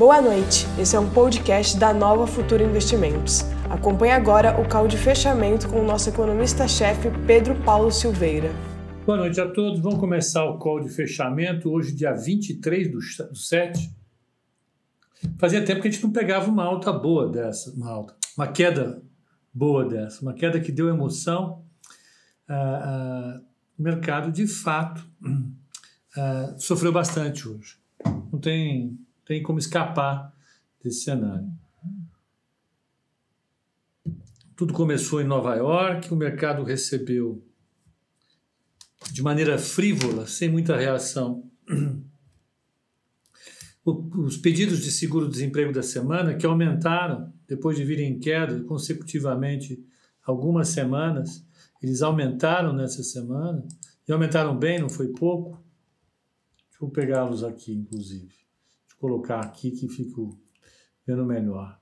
Boa noite, esse é um podcast da Nova Futura Investimentos. Acompanhe agora o call de fechamento com o nosso economista-chefe Pedro Paulo Silveira. Boa noite a todos, vamos começar o call de fechamento hoje, dia 23 do 7. Fazia tempo que a gente não pegava uma alta boa dessa, uma alta, uma queda boa dessa, uma queda que deu emoção. Ah, ah, o mercado, de fato, ah, sofreu bastante hoje. Não tem tem como escapar desse cenário. Tudo começou em Nova York, o mercado recebeu de maneira frívola, sem muita reação, os pedidos de seguro-desemprego da semana, que aumentaram depois de virem em queda consecutivamente algumas semanas, eles aumentaram nessa semana, e aumentaram bem, não foi pouco. Deixa eu pegá-los aqui, inclusive colocar aqui que fico vendo melhor.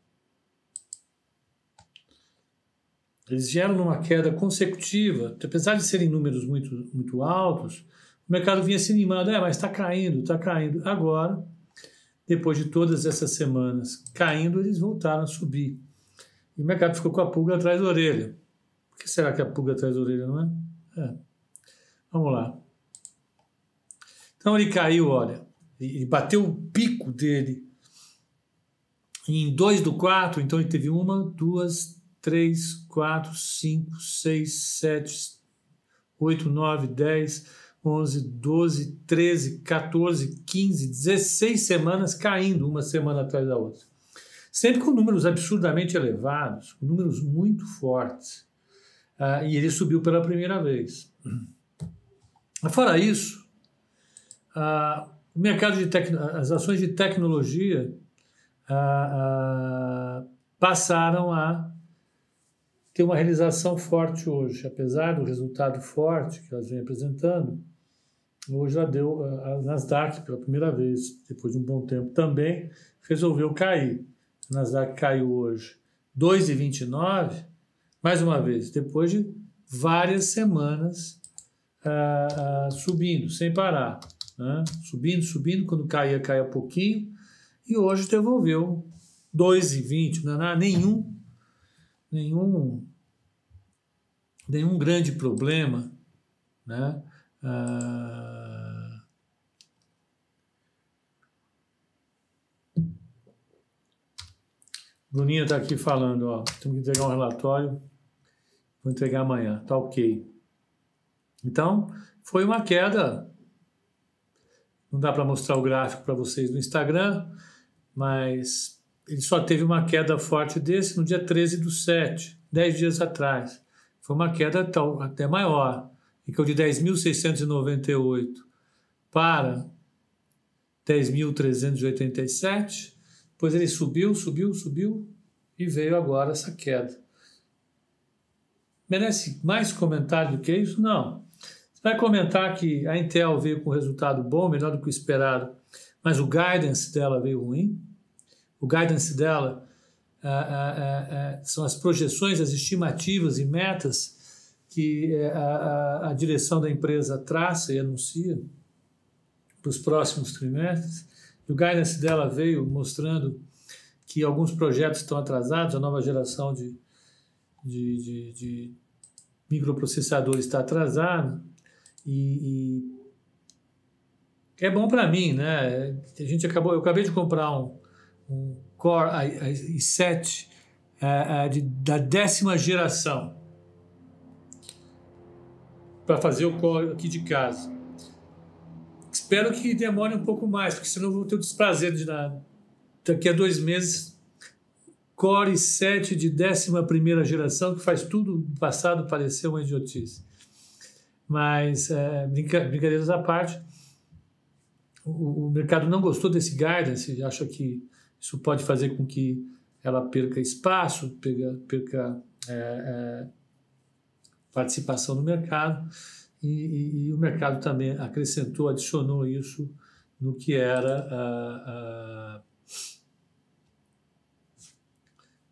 Eles vieram numa queda consecutiva, apesar de serem números muito, muito altos, o mercado vinha se animando, é, mas está caindo, está caindo. Agora, depois de todas essas semanas caindo, eles voltaram a subir. E o mercado ficou com a pulga atrás da orelha. Por que será que a pulga atrás da orelha, não é? é. Vamos lá. Então ele caiu, olha, ele bateu o pico dele em 2 do 4, então ele teve uma, duas, três, quatro, cinco, seis, sete, oito, nove, dez, onze, doze, treze, 14, 15, 16 semanas caindo uma semana atrás da outra. Sempre com números absurdamente elevados, com números muito fortes. Uh, e ele subiu pela primeira vez. Fora isso, uh, o mercado de tec... as ações de tecnologia ah, ah, passaram a ter uma realização forte hoje, apesar do resultado forte que elas vêm apresentando. Hoje já deu a Nasdaq pela primeira vez, depois de um bom tempo também, resolveu cair. A Nasdaq caiu hoje 2,29, mais uma vez, depois de várias semanas ah, ah, subindo, sem parar né? subindo, subindo, quando caía, caía pouquinho, e hoje devolveu 2,20, não é nenhum, nenhum, nenhum grande problema, né? Ah, Bruninha está aqui falando, ó, temos que entregar um relatório, vou entregar amanhã, tá ok. Então, foi uma queda não dá para mostrar o gráfico para vocês no Instagram, mas ele só teve uma queda forte desse no dia 13 do 7, 10 dias atrás. Foi uma queda tal, até maior, e que é o de 10.698 para 10.387. Depois ele subiu, subiu, subiu e veio agora essa queda. Merece mais comentário do que isso? Não. Você vai comentar que a Intel veio com resultado bom, melhor do que o esperado, mas o guidance dela veio ruim. O guidance dela ah, ah, ah, são as projeções, as estimativas e metas que eh, a, a, a direção da empresa traça e anuncia para os próximos trimestres. E o guidance dela veio mostrando que alguns projetos estão atrasados, a nova geração de, de, de, de microprocessadores está atrasada, e, e é bom para mim, né? A gente acabou, eu acabei de comprar um, um Core i7 é, é, de, da décima geração para fazer o core aqui de casa. Espero que demore um pouco mais, porque senão eu vou ter o desprazer de nada. Daqui a dois meses, Core i7 de décima primeira geração, que faz tudo do passado parecer uma idiotice. Mas, é, brinca, brincadeiras à parte, o, o, mercado não gostou desse guidance, acha que isso pode fazer com que ela perca espaço, perca, perca é, é, participação no mercado, e, e, e, o mercado também acrescentou, adicionou isso no que era a,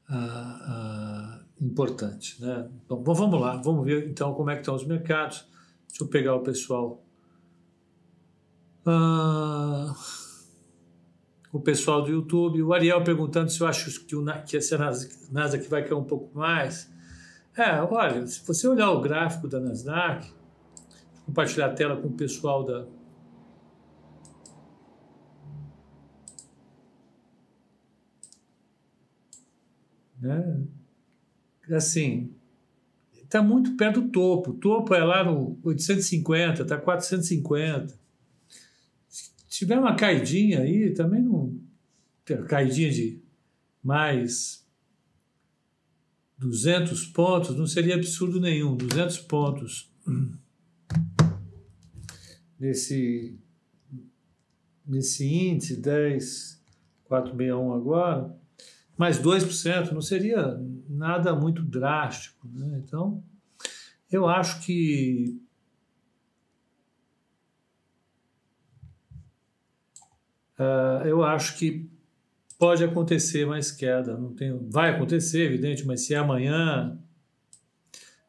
a, importante. Né? Bom, vamos lá, vamos ver então como é que estão os mercados. Deixa eu pegar o pessoal. Ah, o pessoal do YouTube. O Ariel perguntando se eu acho que, o, que essa Nasdaq vai cair um pouco mais. É, olha, se você olhar o gráfico da Nasdaq, compartilhar a tela com o pessoal da. Né? Assim, está muito perto do topo. O topo é lá no 850, está 450. Se tiver uma caidinha aí, também não. Caidinha de mais 200 pontos, não seria absurdo nenhum. 200 pontos nesse, nesse índice 10,461 agora, mais 2%, não seria nada muito drástico. Né? Então, eu acho que uh, eu acho que pode acontecer mais queda. Não tenho, vai acontecer, evidente, mas se é amanhã,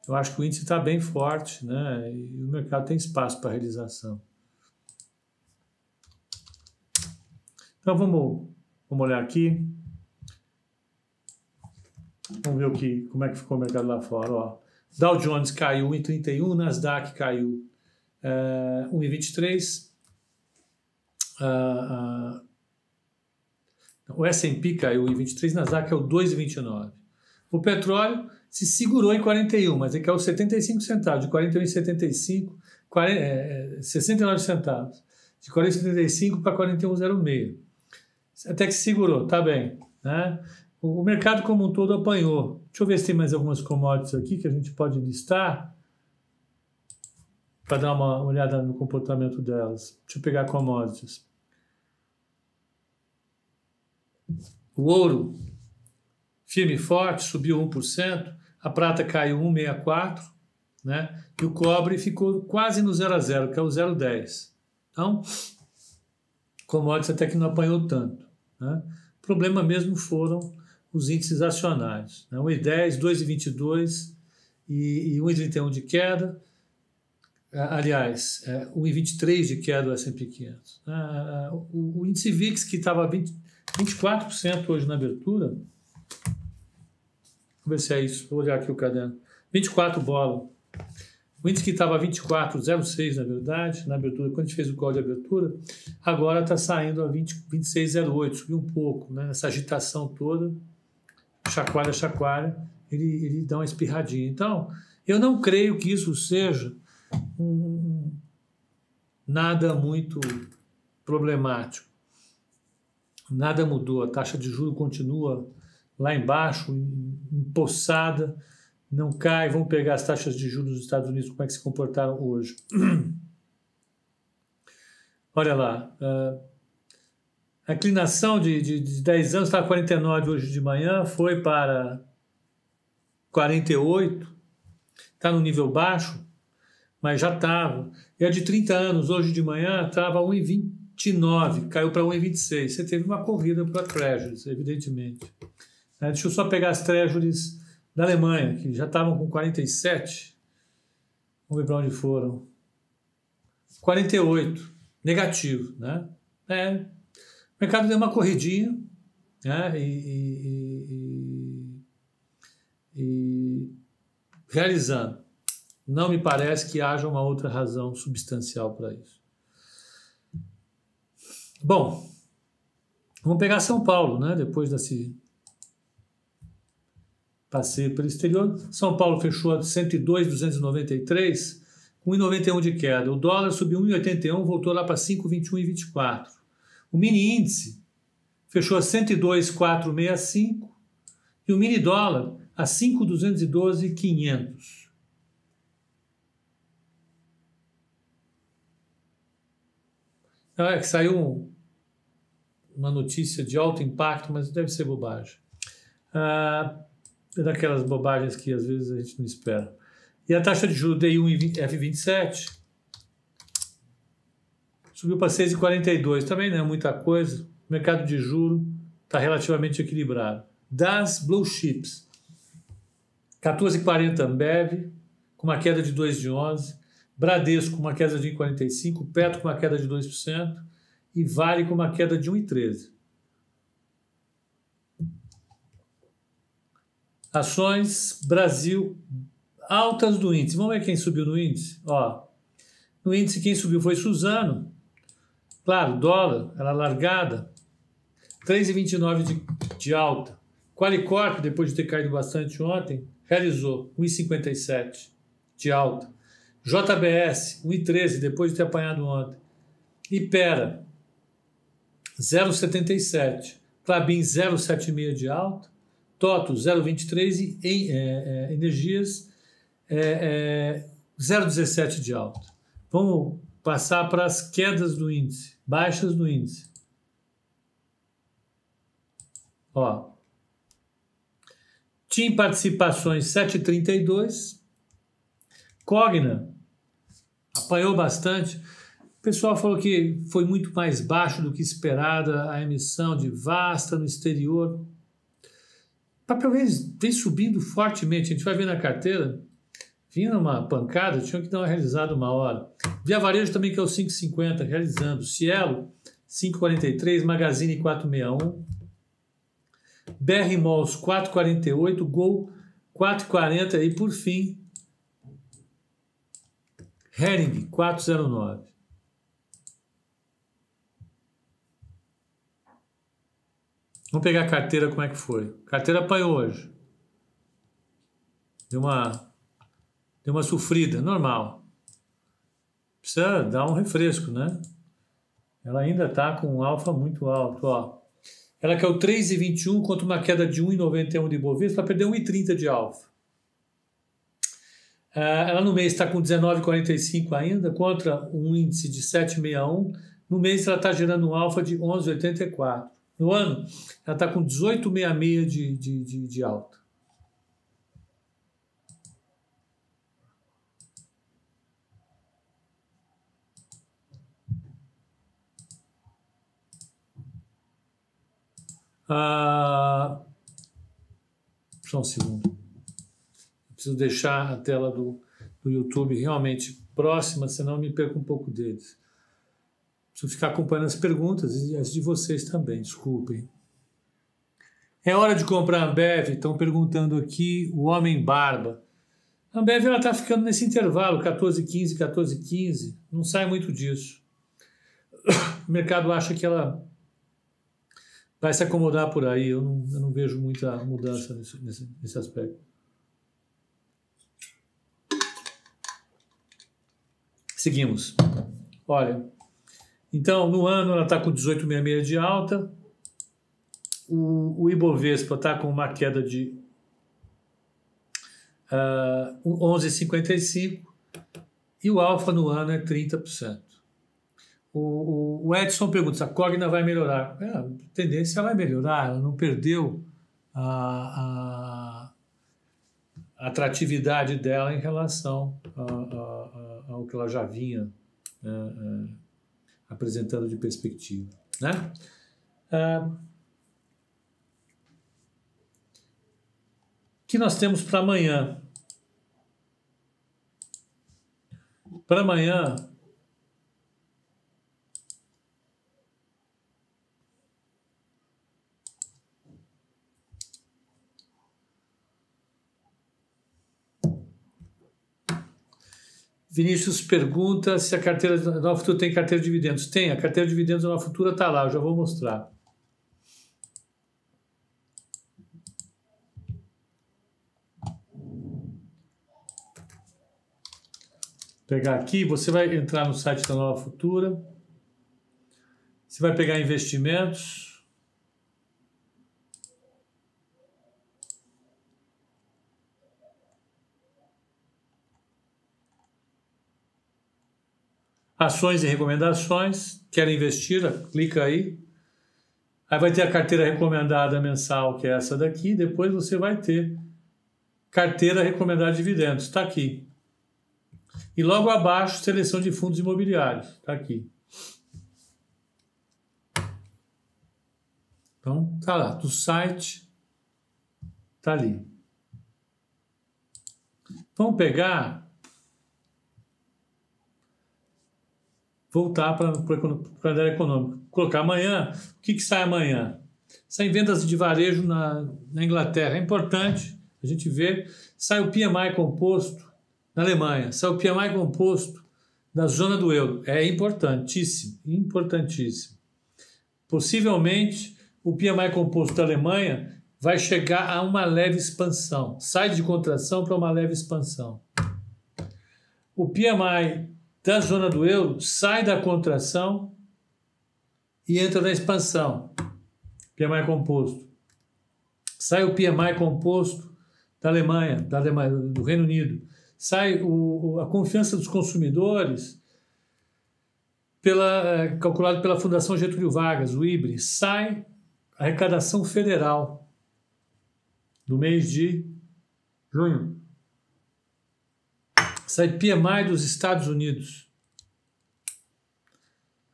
eu acho que o índice está bem forte, né? E o mercado tem espaço para realização. Então vamos, vamos olhar aqui. Vamos ver o que, como é que ficou o mercado lá fora. Ó. Dow Jones caiu 1,31, Nasdaq caiu é, 1,23. Uh, uh, o S&P caiu em 23, Nasdaq caiu 2,29. O petróleo se segurou em 41, mas ele caiu 75 centavos, de 41,75, é, 69 centavos. De 40,75 para 41,06. Até que se segurou, tá bem. Né? O, mercado como um todo apanhou. Deixa eu ver se tem mais algumas commodities aqui que a gente pode listar para dar uma olhada no comportamento delas. Deixa eu pegar commodities. O ouro, firme e forte, subiu 1%, a prata caiu 1,64%, né? e o cobre ficou quase no 0 a 0, que é o 0,10. Então, commodities até que não apanhou tanto. Né? O problema mesmo foram os índices acionários. Né? 1,10, 2,22 e, e 1,31 de queda. Aliás, é, 1,23 de queda do S&P 500. Ah, o, o índice VIX, que estava 20, 24% hoje na abertura. Vamos ver se é isso. Vou olhar aqui o caderno. 24 bola. O índice que estava 24,06 na verdade, na abertura, quando a gente fez o call de abertura, agora está saindo a 26,08, subiu um pouco, né? Essa agitação toda, chacoalha, chacoalha, ele, ele dá uma espirradinha. Então, eu não creio que isso seja um, nada muito problemático nada mudou, a taxa de juros continua lá embaixo, empossada, não cai. Vamos pegar as taxas de juros dos Estados Unidos, como é que se comportaram hoje. Olha lá, a inclinação de, de, de 10 anos estava 49 hoje de manhã, foi para 48, está no nível baixo, mas já estava. E a de 30 anos hoje de manhã estava 1,20 1,29, caiu para 1,26. Você teve uma corrida para Treasuries, evidentemente. É, deixa eu só pegar as Treasuries da Alemanha, que já estavam com 47. Vamos ver para onde foram. 48, negativo. Né? É, o mercado deu uma corridinha né? e, e, e, e realizando. Não me parece que haja uma outra razão substancial para isso. Bom, vamos pegar São Paulo, né? Depois desse passeio pelo exterior. São Paulo fechou a 102,293, com 1,91 de queda. O dólar subiu 1,81, voltou lá para 5,21,24. O mini índice fechou a 102,465 e o mini dólar a 5,212,500. É que saiu uma notícia de alto impacto, mas deve ser bobagem. Ah, é daquelas bobagens que às vezes a gente não espera. E a taxa de juros DI1 F27 Subiu para 6,42, também não é muita coisa. O mercado de juro está relativamente equilibrado. Das blue chips, 14,40 Ambev, com uma queda de 2 de 11, Bradesco com uma queda de 1,45, Petro com uma queda de 2% e Vale com uma queda de 1,13. Ações Brasil altas do índice. Vamos ver quem subiu no índice? Ó, no índice quem subiu foi Suzano, Claro, dólar, ela largada. 3,29 de, de alta. Qualicorp, depois de ter caído bastante ontem, realizou 1,57 de alta. JBS, 1,13 depois de ter apanhado ontem. Ipera, 0,77. Clabin, 0,76 de alta. Toto, 0,23 e é, é, Energias, é, 0,17 de alta. Vamos passar para as quedas do índice, baixas do índice. Ó, TIM Participações 7,32. Cogna apanhou bastante. O pessoal falou que foi muito mais baixo do que esperada a emissão de Vasta no exterior. O papel vem, subindo fortemente. A gente vai ver na carteira. Vinha uma pancada, tinha que dar uma realizada uma hora. Via Varejo também, que é o 5,50, realizando. Cielo, 5,43. Magazine, 4,61. BR Malls 4,48, Gol 4,40 e por fim Hering 4,09. Vamos pegar a carteira, como é que foi? Carteira apanhou hoje. Deu uma, deu uma sofrida, normal. Precisa dar um refresco, né? Ela ainda está com um alfa muito alto, ó. Ela caiu 3,21 contra uma queda de 1,91 de Bovespa, ela perdeu 1,30 de alfa. Ah, ela no mês está com 19,45 ainda, contra um índice de 7,61. No mês ela está gerando um alfa de 11,84. No ano, ela está com 18,66 de, de, de, de alta. Ah, só um segundo. Preciso deixar a tela do, do YouTube realmente próxima, senão me perco um pouco deles. Preciso ficar acompanhando as perguntas e as de vocês também, desculpem. É hora de comprar a Ambev? Estão perguntando aqui o Homem Barba. A Ambev está ficando nesse intervalo, 14,15, 14,15. Não sai muito disso. O mercado acha que ela vai se acomodar por aí. Eu não, eu não vejo muita mudança nesse, nesse, nesse aspecto. Seguimos. Olha, então no ano ela está com 18,66 de alta, o, o Ibovespa está com uma queda de uh, ah, 11,55 e o alfa no ano é 30%. O, o, Edson pergunta se a Cogna vai melhorar. É, a tendência vai melhorar, ela não perdeu a, a, atratividade dela em relação a, a, ao que ela já vinha é, é, apresentando de perspectiva. Né? É, que nós temos para amanhã? Para amanhã, Vinícius pergunta se a carteira da Nova Futura tem carteira de dividendos. Tem, a carteira de dividendos da Nova Futura está lá, eu já vou mostrar. pegar aqui, você vai entrar no site da Nova Futura. Você vai pegar investimentos. Ações e recomendações. Quer investir? Clica aí. Aí vai ter a carteira recomendada mensal, que é essa daqui. Depois você vai ter carteira recomendada de dividendos. Está aqui. E logo abaixo, seleção de fundos imobiliários. Está aqui. Então, tá lá. Do site, tá ali. Vamos pegar voltar para o calendário econômico. Colocar amanhã, o que, que sai amanhã? Saem vendas de varejo na, na Inglaterra. É importante, A gente vê, sai o PMI composto na Alemanha, sai o PMI composto da zona do euro. É importantíssimo, importantíssimo. Possivelmente, o PMI composto da Alemanha vai chegar a uma leve expansão, sai de contração para uma leve expansão. O PMI da zona do euro sai da contração e entra na expansão. PMI composto. Sai o PMI composto da Alemanha, da Alemanha do Reino Unido. Sai o, a confiança dos consumidores pela, é, calculado pela Fundação Getúlio Vargas, o IBRE. Sai a arrecadação federal do mês de junho. Sai PMI dos Estados Unidos.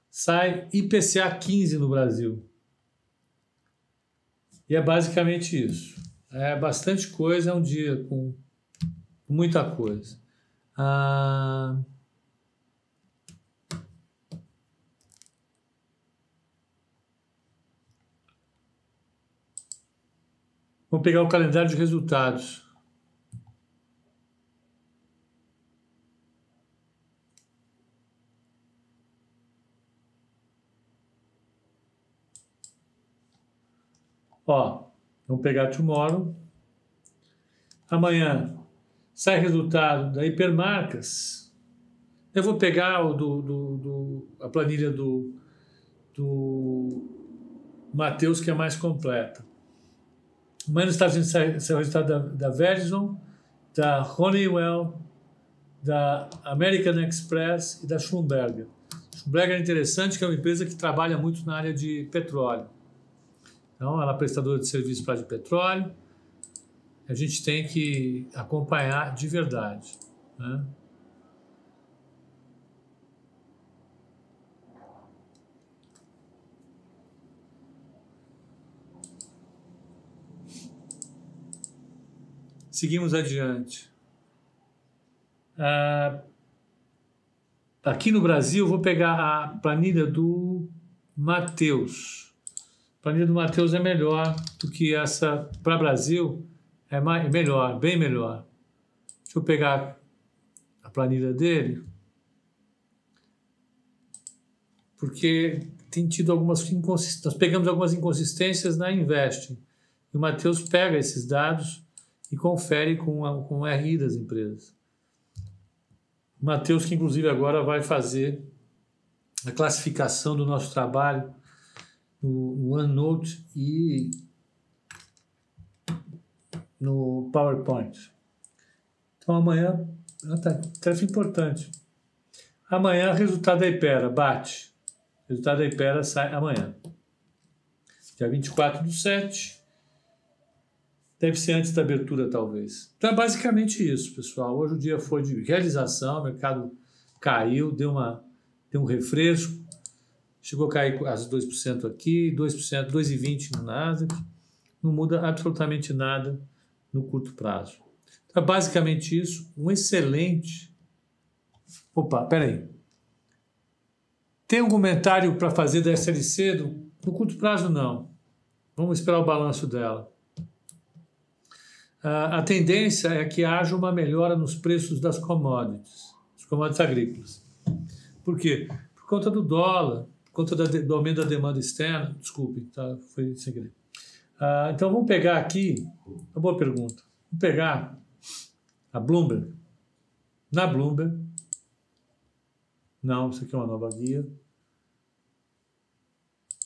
Sai IPCA 15 no Brasil. E é basicamente isso. É bastante coisa, é um dia com muita coisa. Ah, Vamos pegar o calendário de resultados. Ó, vamos pegar tomorrow. Amanhã sai resultado da Hipermarcas. Eu vou pegar o do, do, do a planilha do, do Matheus, que é mais completa. Amanhã nos Estados Unidos sai, o resultado da, da Verizon, da Honeywell, da American Express e da Schlumberger. Schlumberger é interessante, que é uma empresa que trabalha muito na área de petróleo. Então, ela é prestadora de serviço para de petróleo. A gente tem que acompanhar de verdade. Né? Seguimos adiante. Ah, aqui no Brasil, vou pegar a planilha do Mateus. Planilha do Mateus é melhor do que essa para Brasil. É mais, melhor, bem melhor. Deixa eu pegar a planilha dele. Porque tem tido algumas inconsistências. Nós pegamos algumas inconsistências na Invest. E o Matheus pega esses dados e confere com, a, com o RI das empresas. Matheus, que inclusive agora vai fazer a classificação do nosso trabalho no OneNote e no PowerPoint. Então amanhã, ah, tá, tarefa importante. Amanhã, resultado da Ipera, bate. Resultado da Ipera sai amanhã. Dia 24 do 7. Deve ser antes da abertura, talvez. Então é basicamente isso, pessoal. Hoje o dia foi de realização, o mercado caiu, deu, uma, deu um refresco, chegou a cair quase 2% aqui, 2%, 2,20% no Nasdaq. Não muda absolutamente nada no curto prazo. Então é basicamente isso. Um excelente. Opa, peraí. Tem um comentário para fazer da SLC? Do... No curto prazo, não. Vamos esperar o balanço dela a tendência é que haja uma melhora nos preços das commodities, das commodities agrícolas. Por quê? Por conta do dólar, conta do aumento da demanda externa. Desculpe, tá? foi sem querer. Ah, então vamos pegar aqui, uma boa pergunta. Vamos pegar a Bloomberg. Na Bloomberg, não, isso aqui é uma nova guia.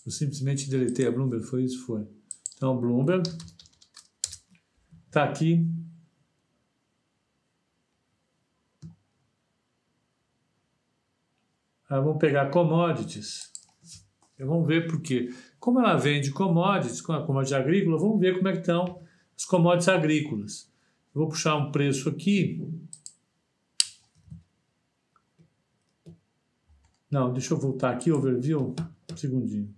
Eu simplesmente deletei a Bloomberg, foi isso? Foi. Então, Bloomberg, Está aqui. Ah, vamos pegar commodities. Vamos ver por quê. Como ela vende commodities, com a commodity agrícola, vamos ver como é que estão as commodities agrícolas. Vou puxar um preço aqui. Não, deixa eu voltar aqui, overview. Um segundinho.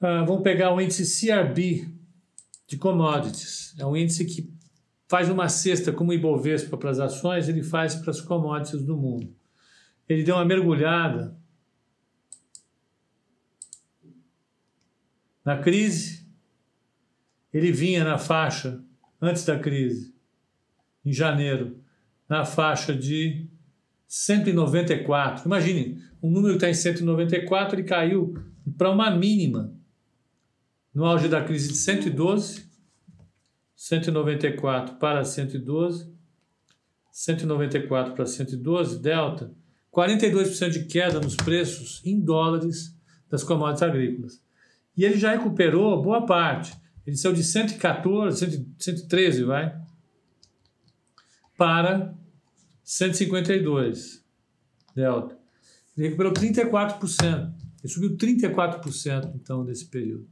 Uh, vamos pegar o índice CRB de commodities. É um índice que faz uma cesta como o Ibovespa para as ações, ele faz para as commodities do mundo. Ele deu uma mergulhada Na crise, ele vinha na faixa, antes da crise, em janeiro, na faixa de 194. Imagine, um número que está em 194, ele caiu para uma mínima no auge da crise de 112, 194 para 112, 194 para 112, delta, 42% de queda nos preços em dólares das commodities agrícolas. E ele já recuperou boa parte. Ele saiu de 114, 113, vai, para 152, delta. Ele recuperou 34%. Ele subiu 34% então nesse período.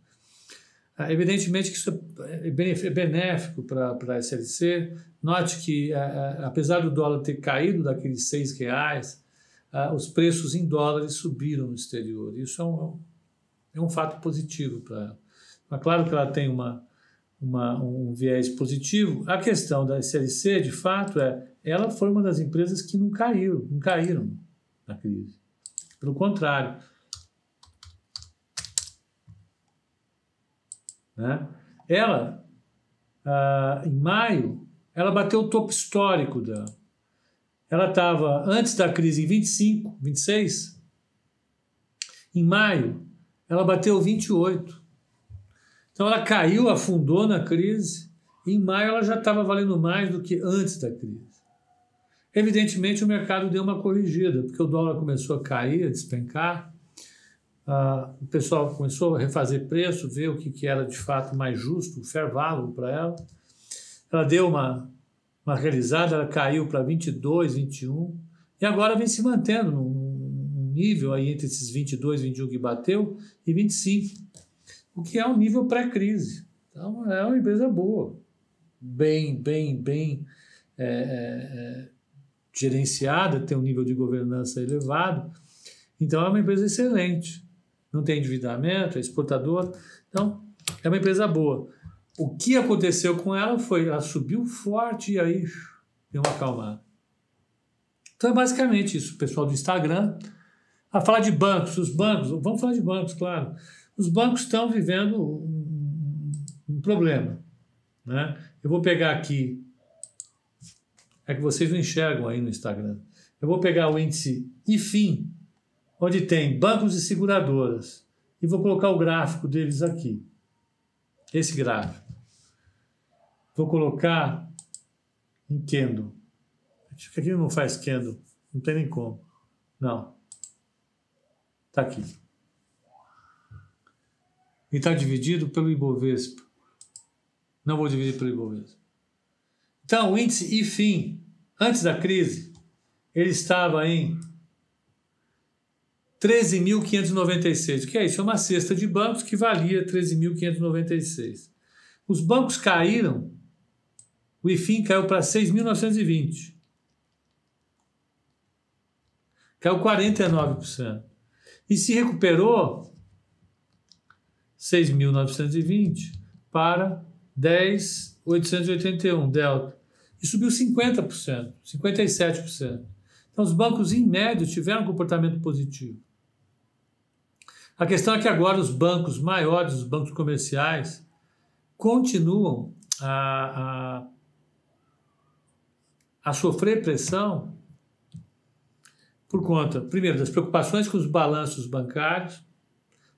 Ah, evidentemente que isso é, é benéfico para a SLC. Note que, apesar do dólar ter caído daqueles seis reais, os preços em dólares subiram no exterior. Isso é um, é um fato positivo para ela. Mas claro que ela tem uma, uma, um viés positivo. A questão da SLC, de fato, é ela foi uma das empresas que não caíram, não caíram na crise. Pelo contrário, Né? Ela, ah, em maio, ela bateu o topo histórico dela. Ela estava, antes da crise, em 25, 26. Em maio, ela bateu 28. Então ela caiu, afundou na crise. Em maio ela já estava valendo mais do que antes da crise. Evidentemente o mercado deu uma corrigida, porque o dólar começou a cair, a despencar. Uh, o pessoal começou a refazer preço, ver o que, que era de fato mais justo, fair value para ela. Ela deu uma, uma realizada, ela caiu para 22, 21, e agora vem se mantendo num, num nível aí entre esses 22, 21 que bateu e 25, o que é um nível pré-crise. Então é uma empresa boa, bem, bem, bem é, é, é, gerenciada, tem um nível de governança elevado. Então é uma empresa excelente não tem endividamento, é exportador. Então, é uma empresa boa. O que aconteceu com ela foi, ela subiu forte e aí deu uma acalmada. Então é basicamente isso, pessoal do Instagram. A falar de bancos, os bancos, vamos falar de bancos, claro. Os bancos estão vivendo um, um problema. Né? Eu vou pegar aqui, é que vocês não enxergam aí no Instagram. Eu vou pegar o índice IFIM, onde tem bancos e seguradoras. E vou colocar o gráfico deles aqui. Esse gráfico. Vou colocar em que aqui não faz Kendo. Não tem nem como. Não. Está aqui. E está dividido pelo Ibovespa. Não vou dividir pelo Ibovespa. Então, o índice IFIM, antes da crise, ele estava em 13.596. O que é isso? É uma cesta de bancos que valia 13.596. Os bancos caíram, o IFIM caiu para 6.920. Caiu 49%. E se recuperou 6.920 para 10.881, delta. E subiu 50%, 57%. Então, os bancos, em média, tiveram um comportamento positivo. A questão é que agora os bancos maiores, os bancos comerciais, continuam a, a, a sofrer pressão por conta, primeiro, das preocupações com os balanços bancários,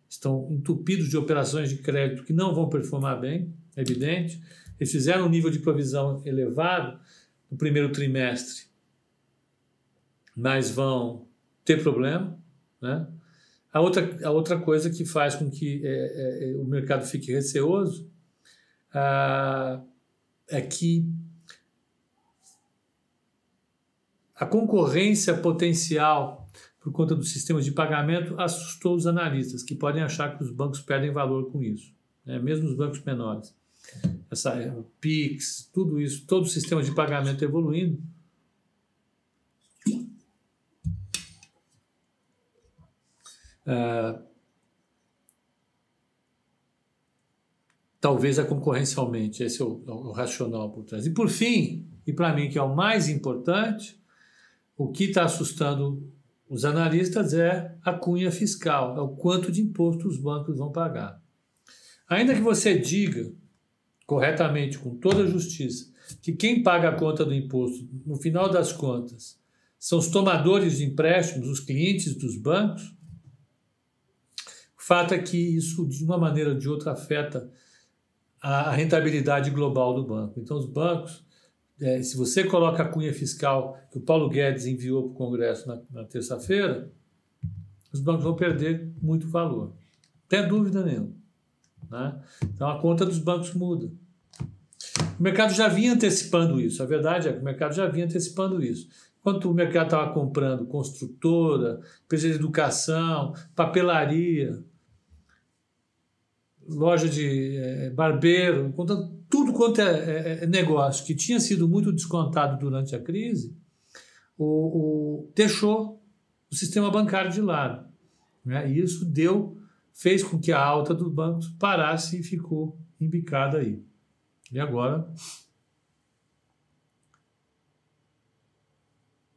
estão entupidos de operações de crédito que não vão performar bem, é evidente. Eles fizeram um nível de provisão elevado no primeiro trimestre, mas vão ter problema, né? A outra, a outra coisa que faz com que é, é, o mercado fique receoso ah, é que a concorrência potencial por conta dos sistemas de pagamento assustou os analistas, que podem achar que os bancos perdem valor com isso, né? mesmo os bancos menores. Essa, o PIX, tudo isso, todo o sistema de pagamento evoluindo, Ah, talvez a concorrência aumente. Esse é o, é o racional por trás. E por fim, e para mim que é o mais importante, o que está assustando os analistas é a cunha fiscal, é o quanto de imposto os bancos vão pagar. Ainda que você diga corretamente, com toda a justiça, que quem paga a conta do imposto, no final das contas, são os tomadores de empréstimos, os clientes dos bancos, fato é que isso, de uma maneira ou de outra, afeta a rentabilidade global do banco. Então, os bancos, é, se você coloca a cunha fiscal que o Paulo Guedes enviou para o Congresso na, na terça-feira, os bancos vão perder muito valor. Não tem dúvida nenhuma. Né? Então, a conta dos bancos muda. O mercado já vinha antecipando isso. A verdade é que o mercado já vinha antecipando isso. Enquanto o mercado estava comprando construtora, empresa de educação, papelaria, loja de é, barbeiro, tudo quanto é, é, é, negócio que tinha sido muito descontado durante a crise, o, o deixou o sistema bancário de lado. Né? E isso deu, fez com que a alta dos bancos parasse e ficou embicada aí. E agora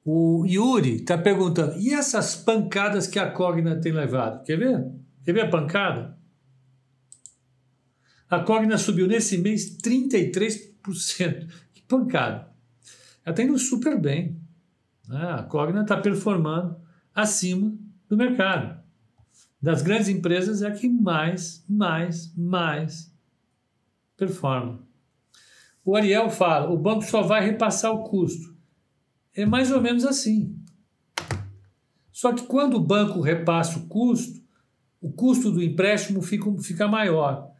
O Yuri está perguntando: e essas pancadas que a Cogna tem levado? Quer ver? Quer ver a pancada? A Cogna subiu nesse mês 33%. Que pancada. Ela está indo super bem. Né? A Cogna está performando acima do mercado. Das grandes empresas é a que mais, mais, mais performa. O Ariel fala: o banco só vai repassar o custo. É mais ou menos assim. Só que quando o banco repassa o custo, o custo do empréstimo fica, fica maior.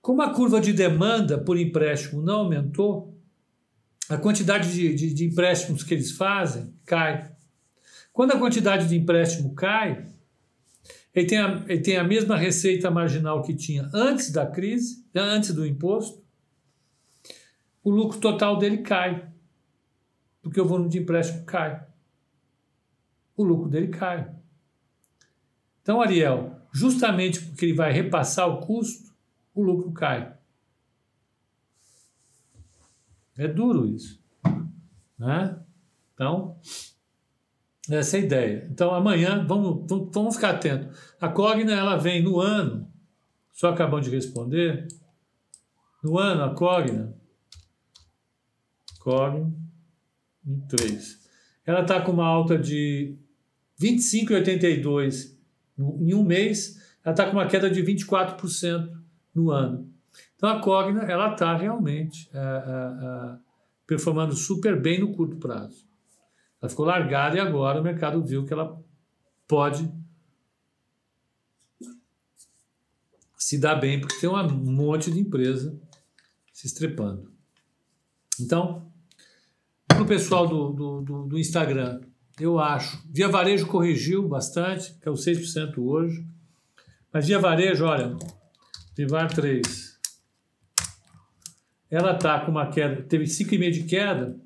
Como a curva de demanda por empréstimo não aumentou, a quantidade de, de, de empréstimos que eles fazem cai. Quando a quantidade de empréstimo cai, ele tem, a, ele tem a mesma receita marginal que tinha antes da crise, antes do imposto, o lucro total dele cai porque o volume de empréstimo cai. O lucro dele cai. Então, Ariel, justamente porque ele vai repassar o custo, o lucro cai. É duro isso. Né? Então, essa é a ideia. Então, amanhã, vamos, vamos ficar atentos. A Cogna, ela vem no ano, só acabamos de responder, no ano, a Cogna, Cogna, 3. Ela está com uma alta de 25,82 em um mês, ela está com uma queda de 24% no ano. Então a Cogna ela está realmente é, é, é, performando super bem no curto prazo. Ela ficou largada e agora o mercado viu que ela pode se dar bem, porque tem um monte de empresa se estrepando. Então, para o pessoal do, do, do, do, Instagram, eu acho. Via Varejo corrigiu bastante, que é o 6% hoje. Mas Via Varejo, olha, Vivar 3. Ela está com uma queda, teve 5,5% de queda.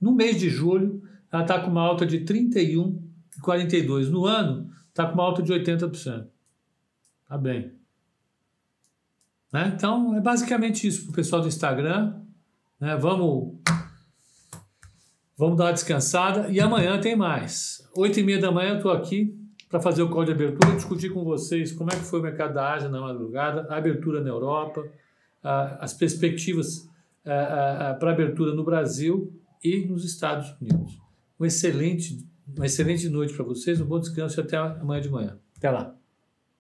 No mês de julho, ela está com uma alta de 31,42%. No ano, está com uma alta de 80%. Tá bem. Né? Então, é basicamente isso para o pessoal do Instagram. Né? Vamos Vamos dar uma descansada e amanhã tem mais. Oito e meia da manhã eu estou aqui para fazer o call de abertura, discutir com vocês como é que foi o mercado da Ásia na madrugada, a abertura na Europa, as perspectivas para abertura no Brasil e nos Estados Unidos. Um excelente, uma excelente noite para vocês, um bom descanso e até amanhã de manhã. Até lá.